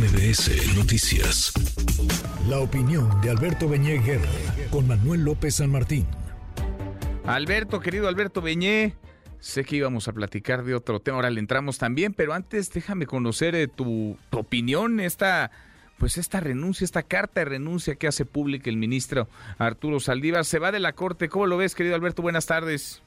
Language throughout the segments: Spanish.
MBS Noticias. La opinión de Alberto Beñé Guerra con Manuel López San Martín. Alberto, querido Alberto Beñé, sé que íbamos a platicar de otro tema, ahora le entramos también, pero antes déjame conocer eh, tu, tu, opinión, esta, pues esta renuncia, esta carta de renuncia que hace pública el ministro Arturo Saldívar, se va de la corte, ¿cómo lo ves, querido Alberto? Buenas tardes.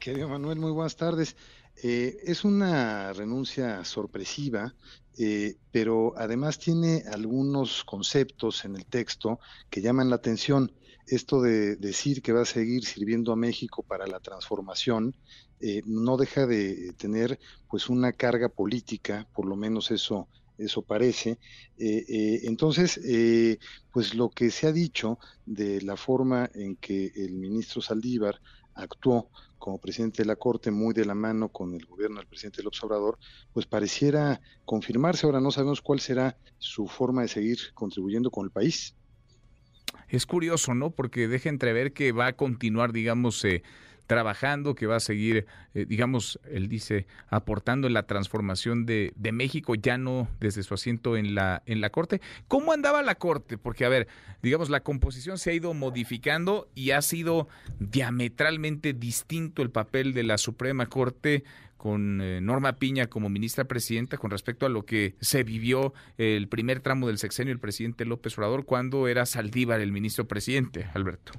Querido Manuel, muy buenas tardes. Eh, es una renuncia sorpresiva, eh, pero además tiene algunos conceptos en el texto que llaman la atención. Esto de decir que va a seguir sirviendo a México para la transformación eh, no deja de tener pues una carga política, por lo menos eso eso parece. entonces, pues lo que se ha dicho de la forma en que el ministro Saldívar actuó como presidente de la Corte, muy de la mano con el gobierno del presidente López Obrador, pues pareciera confirmarse. Ahora no sabemos cuál será su forma de seguir contribuyendo con el país. Es curioso, ¿no? Porque deja entrever que va a continuar, digamos, eh, trabajando, que va a seguir, eh, digamos, él dice, aportando en la transformación de, de, México, ya no desde su asiento en la, en la Corte. ¿Cómo andaba la Corte? Porque, a ver, digamos, la composición se ha ido modificando y ha sido diametralmente distinto el papel de la Suprema Corte con eh, Norma Piña como ministra presidenta con respecto a lo que se vivió el primer tramo del sexenio del presidente López Obrador cuando era Saldívar el ministro presidente, Alberto.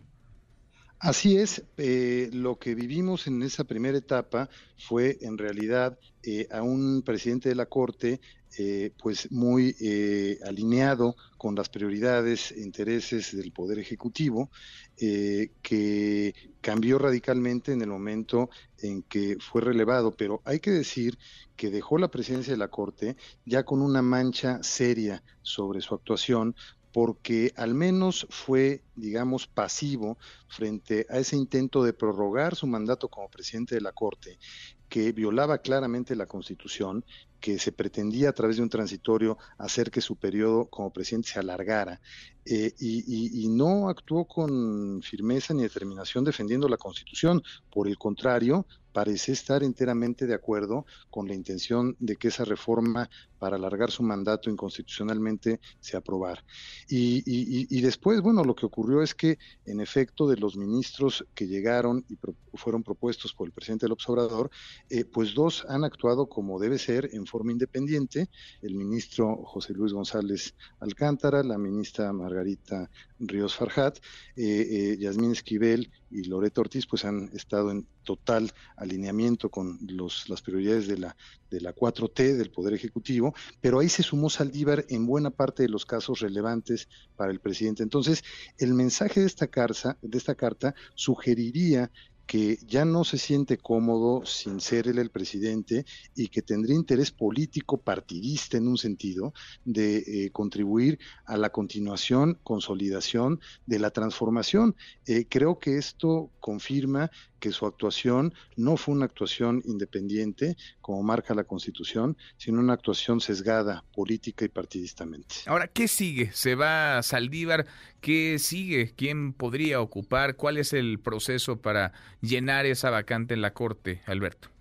Así es, eh, lo que vivimos en esa primera etapa fue en realidad eh, a un presidente de la Corte eh, pues muy eh, alineado con las prioridades e intereses del Poder Ejecutivo, eh, que cambió radicalmente en el momento en que fue relevado, pero hay que decir que dejó la presidencia de la Corte ya con una mancha seria sobre su actuación, porque al menos fue, digamos, pasivo frente a ese intento de prorrogar su mandato como presidente de la Corte, que violaba claramente la Constitución, que se pretendía a través de un transitorio hacer que su periodo como presidente se alargara, eh, y, y, no actuó con firmeza ni determinación defendiendo la Constitución. Por el contrario, parece estar enteramente de acuerdo con la intención de que esa reforma para alargar su mandato inconstitucionalmente se aprobara. Y, después, bueno, lo que ocurrió es que, en efecto, de los ministros que llegaron y fueron propuestos por el presidente López Obrador, eh, pues dos han actuado como debe ser en forma independiente, el ministro José Luis González Alcántara, la ministra Margarita Ríos Farjat, eh, eh, Yasmín Esquivel y Loreto Ortiz, pues han estado en total alineamiento con los, las prioridades de la, de la 4T, del Poder Ejecutivo, pero ahí se sumó Saldívar en buena parte de los casos relevantes para el presidente. Entonces, el mensaje de esta, carta, de esta carta sugeriría que ya no se siente cómodo sin ser él el presidente y que tendría interés político partidista en un sentido de eh, contribuir a la continuación, consolidación de la transformación. Eh, creo que esto confirma que su actuación no fue una actuación independiente, como marca la Constitución, sino una actuación sesgada política y partidistamente. Ahora, ¿qué sigue? ¿Se va Saldívar? ¿Qué sigue? ¿Quién podría ocupar? ¿Cuál es el proceso para llenar esa vacante en la Corte, Alberto?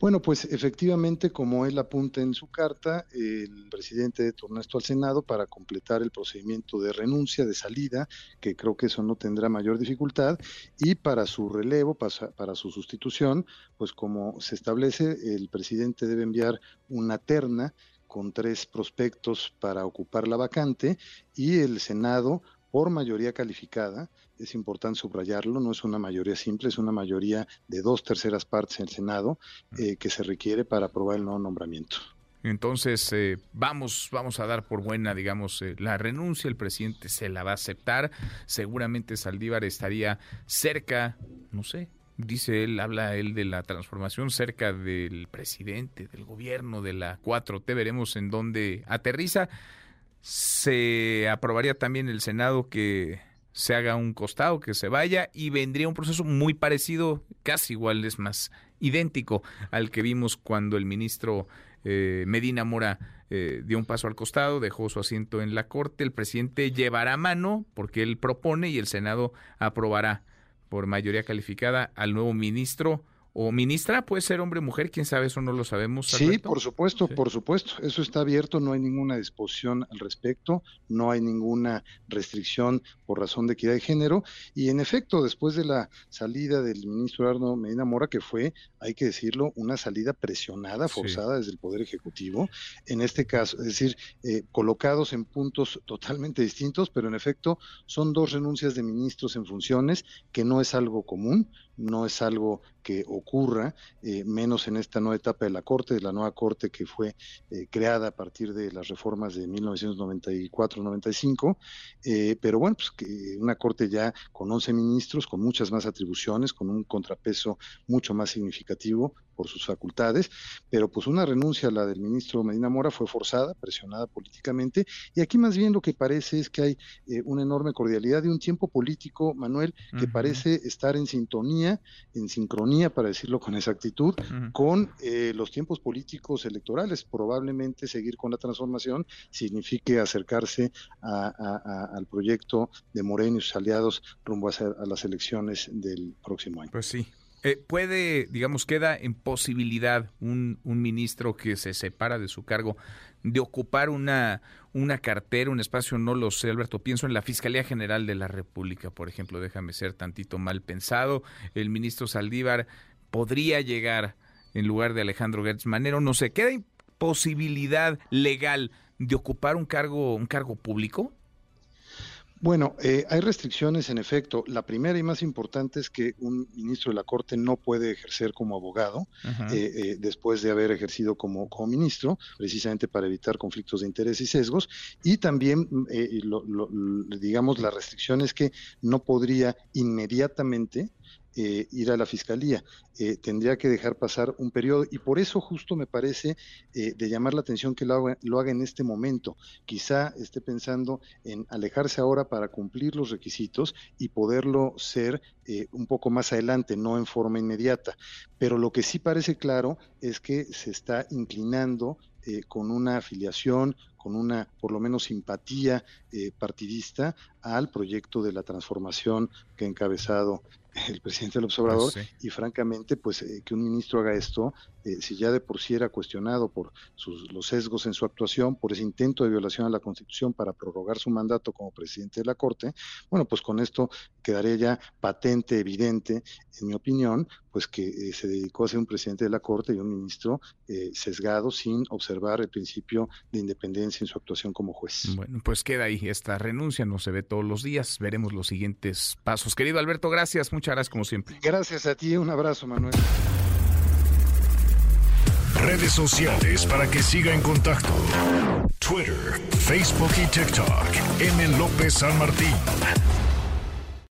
Bueno, pues efectivamente, como él apunta en su carta, el presidente torna esto al Senado para completar el procedimiento de renuncia, de salida, que creo que eso no tendrá mayor dificultad, y para su relevo, para, su sustitución, pues como se establece, el presidente debe enviar una terna con tres prospectos para ocupar la vacante y el Senado por mayoría calificada, es importante subrayarlo, no es una mayoría simple, es una mayoría de dos terceras partes en el Senado eh, que se requiere para aprobar el nuevo nombramiento. Entonces, eh, vamos, vamos a dar por buena, digamos, eh, la renuncia, el presidente se la va a aceptar, seguramente Saldívar estaría cerca, no sé, dice él, habla él de la transformación cerca del presidente, del gobierno, de la 4T, veremos en dónde aterriza se aprobaría también el Senado que se haga un costado, que se vaya y vendría un proceso muy parecido, casi igual, es más idéntico al que vimos cuando el ministro eh, Medina Mora eh, dio un paso al costado, dejó su asiento en la Corte, el presidente llevará mano porque él propone y el Senado aprobará por mayoría calificada al nuevo ministro o ministra, puede ser hombre o mujer, quién sabe, eso no lo sabemos. Sí, por supuesto, por supuesto, eso está abierto, no hay ninguna disposición al respecto, no hay ninguna restricción por razón de equidad de género, y en efecto, después de la salida del ministro Arno Medina Mora, que fue, hay que decirlo, una salida presionada, forzada desde el Poder Ejecutivo, en este caso, es decir, eh, colocados en puntos totalmente distintos, pero en efecto son dos renuncias de ministros en funciones, que no es algo común, no es algo que ocurra, eh, menos en esta nueva etapa de la Corte, de la nueva Corte que fue eh, creada a partir de las reformas de 1994-95, eh, pero bueno, pues que una Corte ya con 11 ministros, con muchas más atribuciones, con un contrapeso mucho más significativo por sus facultades, pero pues una renuncia a la del ministro Medina Mora fue forzada, presionada políticamente, y aquí más bien lo que parece es que hay una enorme cordialidad de un tiempo político, Manuel, que parece estar en sintonía en sincronía, para decirlo con exactitud, con eh, los tiempos políticos electorales. Probablemente seguir con la transformación signifique acercarse al proyecto de Moreno y sus aliados rumbo a, las elecciones del próximo año. Pues sí, eh, puede, digamos, queda en posibilidad un, un, ministro que se separa de su cargo de ocupar una, una cartera, un espacio, no lo sé, Alberto. Pienso en la Fiscalía General de la República, por ejemplo, déjame ser tantito mal pensado. El ministro Saldívar podría llegar en lugar de Alejandro Gertz Manero, no sé, ¿queda posibilidad legal de ocupar un cargo, un cargo público? Bueno, eh, hay restricciones en efecto. La primera y más importante es que un ministro de la Corte no puede ejercer como abogado eh, eh, después de haber ejercido como, como, ministro, precisamente para evitar conflictos de interés y sesgos. Y también, digamos, la restricción es que no podría inmediatamente eh, ir a la fiscalía. Eh, tendría que dejar pasar un periodo y por eso justo me parece eh, de llamar la atención que lo haga, lo haga en este momento. Quizá esté pensando en alejarse ahora para cumplir los requisitos y poderlo ser un poco más adelante, no en forma inmediata. Pero lo que sí parece claro es que se está inclinando con una afiliación, con una por lo menos simpatía partidista al proyecto de la transformación que ha encabezado el presidente del observador y francamente pues eh, que un ministro haga esto eh, si ya de por sí era cuestionado por sus, los sesgos en su actuación por ese intento de violación a la constitución para prorrogar su mandato como presidente de la corte bueno pues con esto quedaría ya patente evidente en mi opinión pues que eh, se dedicó a ser un presidente de la corte y un ministro sesgado sin observar el principio de independencia en su actuación como juez bueno pues queda ahí esta renuncia no se ve todos los días veremos los siguientes pasos querido Alberto gracias muchas gracias como siempre. Gracias a ti, un abrazo Manuel. Redes sociales para que siga en contacto: Twitter, Facebook y TikTok. M. López San Martín.